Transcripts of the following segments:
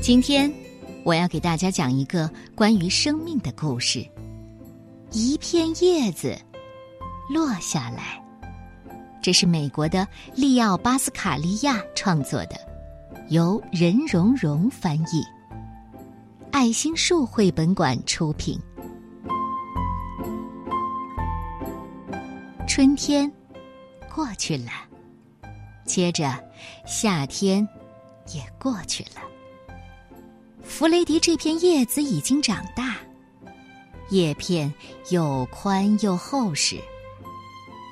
今天，我要给大家讲一个关于生命的故事。一片叶子落下来，这是美国的利奥巴斯卡利亚创作的，由任荣荣翻译，爱心树绘本馆出品。春天过去了，接着夏天也过去了。弗雷迪这片叶子已经长大，叶片又宽又厚实，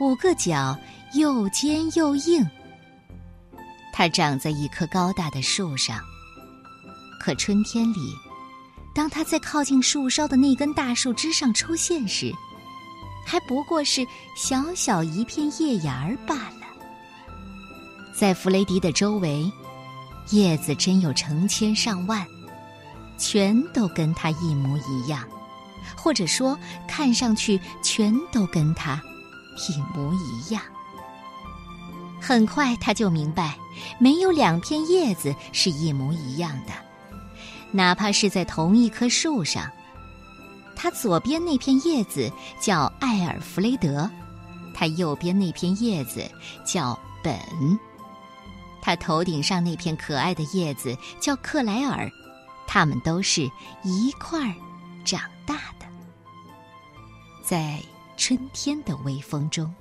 五个角又尖又硬。它长在一棵高大的树上。可春天里，当它在靠近树梢的那根大树枝上出现时，还不过是小小一片叶芽儿罢了。在弗雷迪的周围，叶子真有成千上万。全都跟他一模一样，或者说，看上去全都跟他一模一样。很快他就明白，没有两片叶子是一模一样的，哪怕是在同一棵树上。他左边那片叶子叫艾尔弗雷德，他右边那片叶子叫本，他头顶上那片可爱的叶子叫克莱尔。他们都是一块儿长大的，在春天的微风中，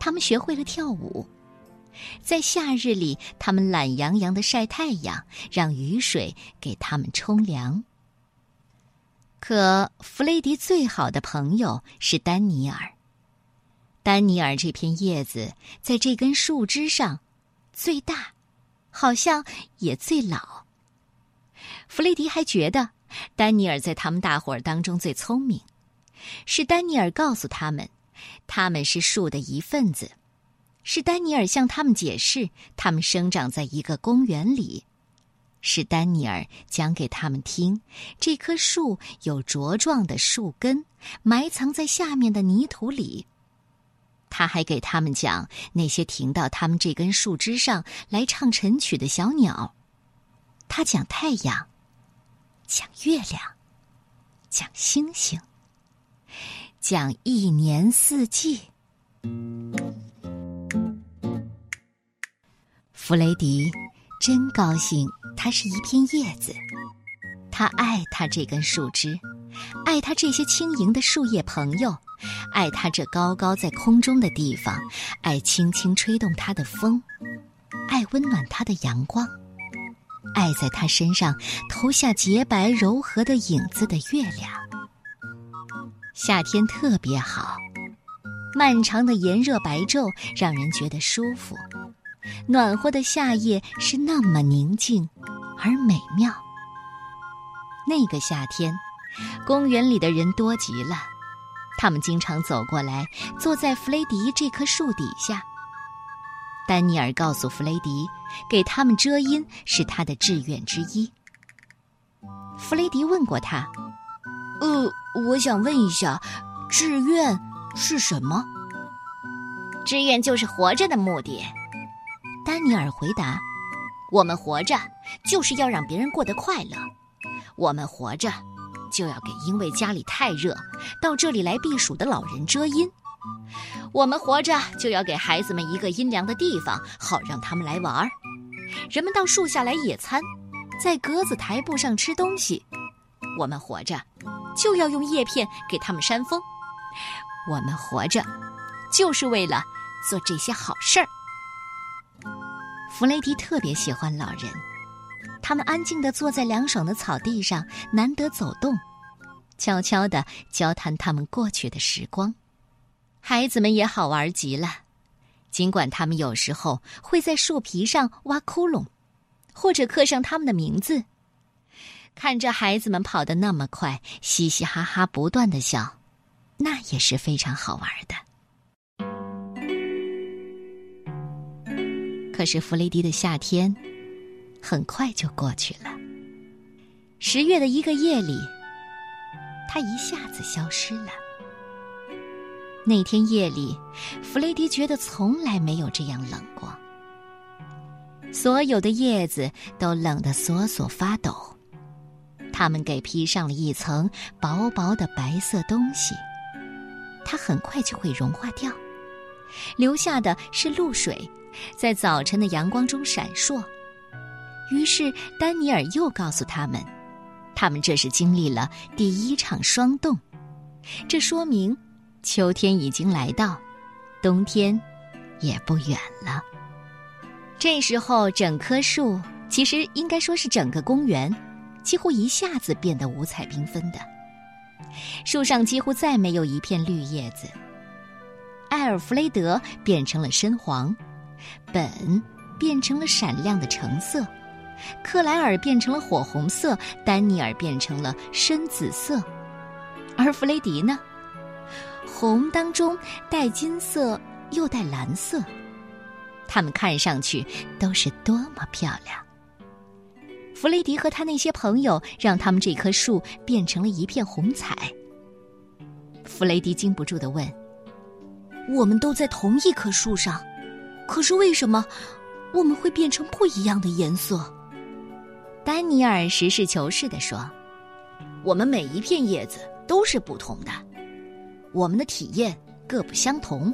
他们学会了跳舞；在夏日里，他们懒洋洋的晒太阳，让雨水给他们冲凉。可弗雷迪最好的朋友是丹尼尔。丹尼尔这片叶子在这根树枝上最大，好像也最老。弗雷迪还觉得，丹尼尔在他们大伙儿当中最聪明。是丹尼尔告诉他们，他们是树的一份子。是丹尼尔向他们解释，他们生长在一个公园里。是丹尼尔讲给他们听，这棵树有茁壮的树根，埋藏在下面的泥土里。他还给他们讲那些停到他们这根树枝上来唱晨曲的小鸟。他讲太阳。讲月亮，讲星星，讲一年四季。弗雷迪真高兴，它是一片叶子。他爱他这根树枝，爱他这些轻盈的树叶朋友，爱他这高高在空中的地方，爱轻轻吹动它的风，爱温暖它的阳光。爱在他身上投下洁白柔和的影子的月亮。夏天特别好，漫长的炎热白昼让人觉得舒服，暖和的夏夜是那么宁静而美妙。那个夏天，公园里的人多极了，他们经常走过来，坐在弗雷迪这棵树底下。丹尼尔告诉弗雷迪，给他们遮阴是他的志愿之一。弗雷迪问过他：“呃，我想问一下，志愿是什么？”“志愿就是活着的目的。”丹尼尔回答：“我们活着就是要让别人过得快乐，我们活着就要给因为家里太热到这里来避暑的老人遮阴。”我们活着就要给孩子们一个阴凉的地方，好让他们来玩儿。人们到树下来野餐，在格子台布上吃东西。我们活着就要用叶片给他们扇风。我们活着就是为了做这些好事儿。弗雷迪特别喜欢老人，他们安静地坐在凉爽的草地上，难得走动，悄悄地交谈他们过去的时光。孩子们也好玩极了，尽管他们有时候会在树皮上挖窟窿，或者刻上他们的名字。看着孩子们跑得那么快，嘻嘻哈哈不断的笑，那也是非常好玩的。可是弗雷迪的夏天很快就过去了。十月的一个夜里，他一下子消失了。那天夜里，弗雷迪觉得从来没有这样冷过。所有的叶子都冷得索索发抖。它们给披上了一层薄薄的白色东西，它很快就会融化掉，留下的是露水，在早晨的阳光中闪烁。于是丹尼尔又告诉他们，他们这是经历了第一场霜冻，这说明秋天已经来到，冬天也不远了。这时候，整棵树其实应该说是整个公园，几乎一下子变得五彩缤纷的。树上几乎再没有一片绿叶子。艾尔弗雷德变成了深黄，本变成了闪亮的橙色，克莱尔变成了火红色，丹尼尔变成了深紫色，而弗雷迪呢，红当中带金色又带蓝色。它们看上去都是多么漂亮！弗雷迪和他那些朋友让他们这棵树变成了一片红彩。弗雷迪禁不住的问：“我们都在同一棵树上，可是为什么我们会变成不一样的颜色？”丹尼尔实事求是的说：“我们每一片叶子都是不同的，我们的体验各不相同。”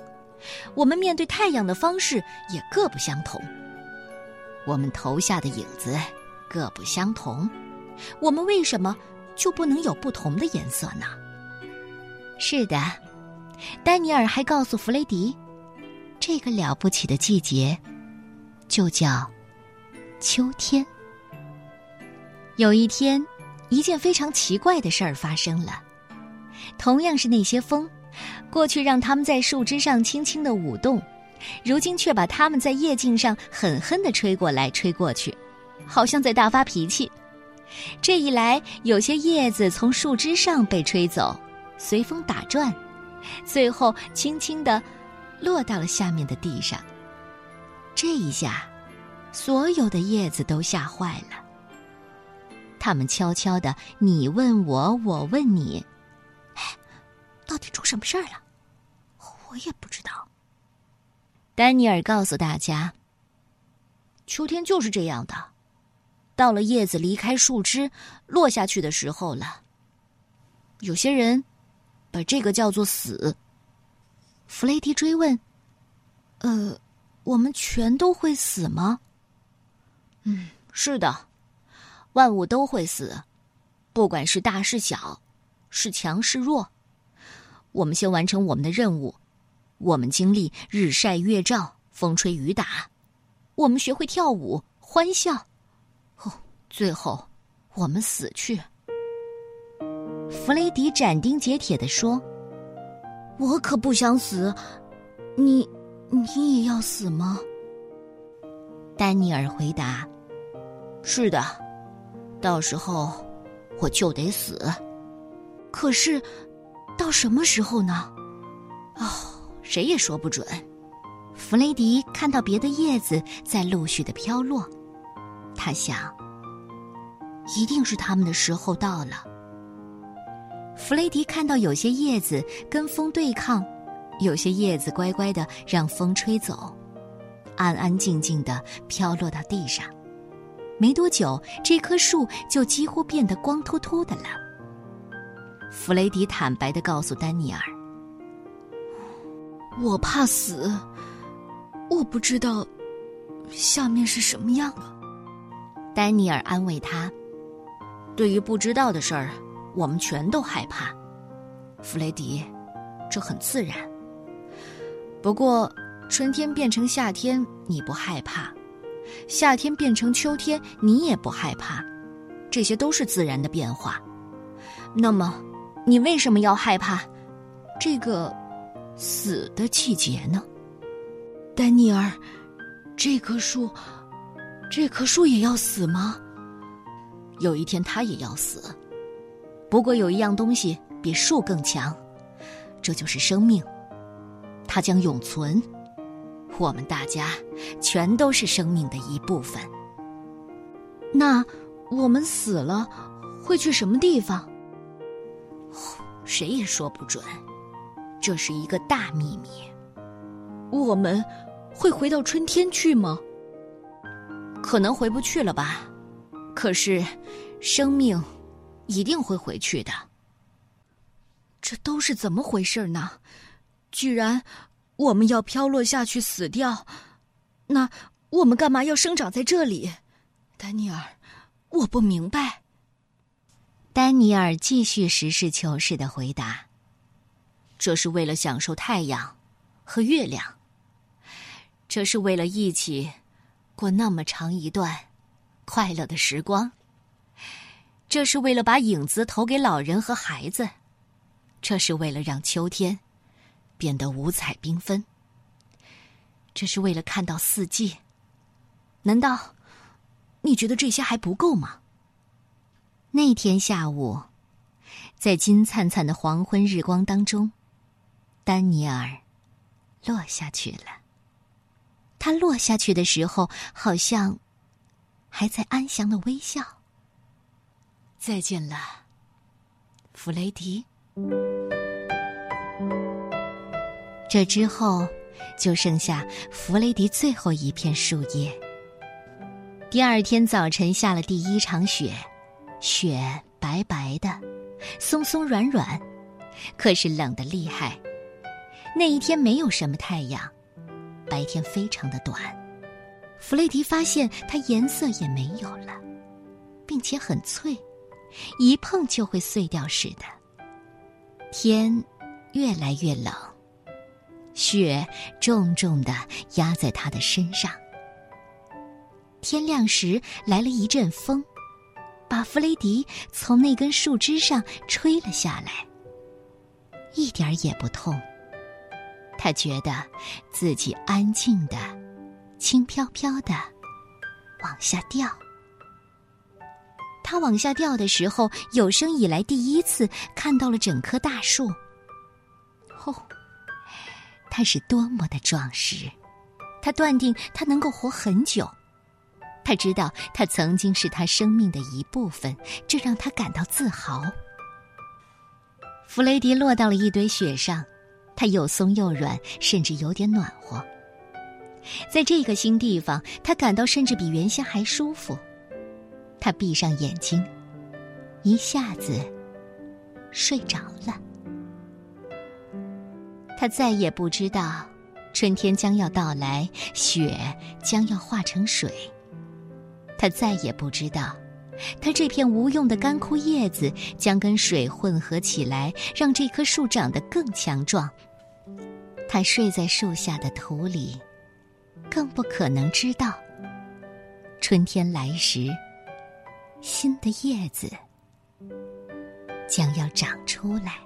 我们面对太阳的方式也各不相同，我们投下的影子各不相同，我们为什么就不能有不同的颜色呢？是的，丹尼尔还告诉弗雷迪，这个了不起的季节就叫秋天。有一天，一件非常奇怪的事儿发生了，同样是那些风。过去让他们在树枝上轻轻的舞动，如今却把他们在叶茎上狠狠的吹过来吹过去，好像在大发脾气。这一来，有些叶子从树枝上被吹走，随风打转，最后轻轻的落到了下面的地上。这一下，所有的叶子都吓坏了。他们悄悄的你问我，我问你。到底出什么事儿了？我也不知道。丹尼尔告诉大家：“秋天就是这样的，到了叶子离开树枝落下去的时候了。有些人把这个叫做死。”弗雷迪追问：“呃，我们全都会死吗？”“嗯，是的，万物都会死，不管是大是小，是强是弱。”我们先完成我们的任务，我们经历日晒月照、风吹雨打，我们学会跳舞、欢笑，哦，最后我们死去。弗雷迪斩钉截铁的说：“我可不想死，你，你也要死吗？”丹尼尔回答：“是的，到时候我就得死。可是。”到什么时候呢？哦，谁也说不准。弗雷迪看到别的叶子在陆续的飘落，他想，一定是他们的时候到了。弗雷迪看到有些叶子跟风对抗，有些叶子乖乖的让风吹走，安安静静的飘落到地上。没多久，这棵树就几乎变得光秃秃的了。弗雷迪坦白的告诉丹尼尔：“我怕死，我不知道下面是什么样的。”丹尼尔安慰他：“对于不知道的事儿，我们全都害怕。弗雷迪，这很自然。不过，春天变成夏天你不害怕，夏天变成秋天你也不害怕，这些都是自然的变化。那么。”你为什么要害怕这个死的季节呢，丹尼尔？这棵树，这棵树也要死吗？有一天它也要死。不过有一样东西比树更强，这就是生命，它将永存。我们大家全都是生命的一部分。那我们死了会去什么地方？谁也说不准，这是一个大秘密。我们会回到春天去吗？可能回不去了吧？可是，生命一定会回去的。这都是怎么回事呢？居然我们要飘落下去死掉？那我们干嘛要生长在这里？丹尼尔，我不明白。丹尼尔继续实事求是的回答：“这是为了享受太阳和月亮，这是为了一起过那么长一段快乐的时光，这是为了把影子投给老人和孩子，这是为了让秋天变得五彩缤纷，这是为了看到四季。难道你觉得这些还不够吗？”那天下午，在金灿灿的黄昏日光当中，丹尼尔落下去了。他落下去的时候，好像还在安详的微笑。再见了，弗雷迪。这之后，就剩下弗雷迪最后一片树叶。第二天早晨，下了第一场雪。雪白白的，松松软软，可是冷的厉害。那一天没有什么太阳，白天非常的短。弗雷迪发现它颜色也没有了，并且很脆，一碰就会碎掉似的。天越来越冷，雪重重的压在他的身上。天亮时来了一阵风。把弗雷迪从那根树枝上吹了下来，一点儿也不痛。他觉得自己安静的、轻飘飘的往下掉。他往下掉的时候，有生以来第一次看到了整棵大树。哦，它是多么的壮实！他断定他能够活很久。他知道，他曾经是他生命的一部分，这让他感到自豪。弗雷迪落到了一堆雪上，他又松又软，甚至有点暖和。在这个新地方，他感到甚至比原先还舒服。他闭上眼睛，一下子睡着了。他再也不知道，春天将要到来，雪将要化成水。他再也不知道，他这片无用的干枯叶子将跟水混合起来，让这棵树长得更强壮。他睡在树下的土里，更不可能知道，春天来时，新的叶子将要长出来。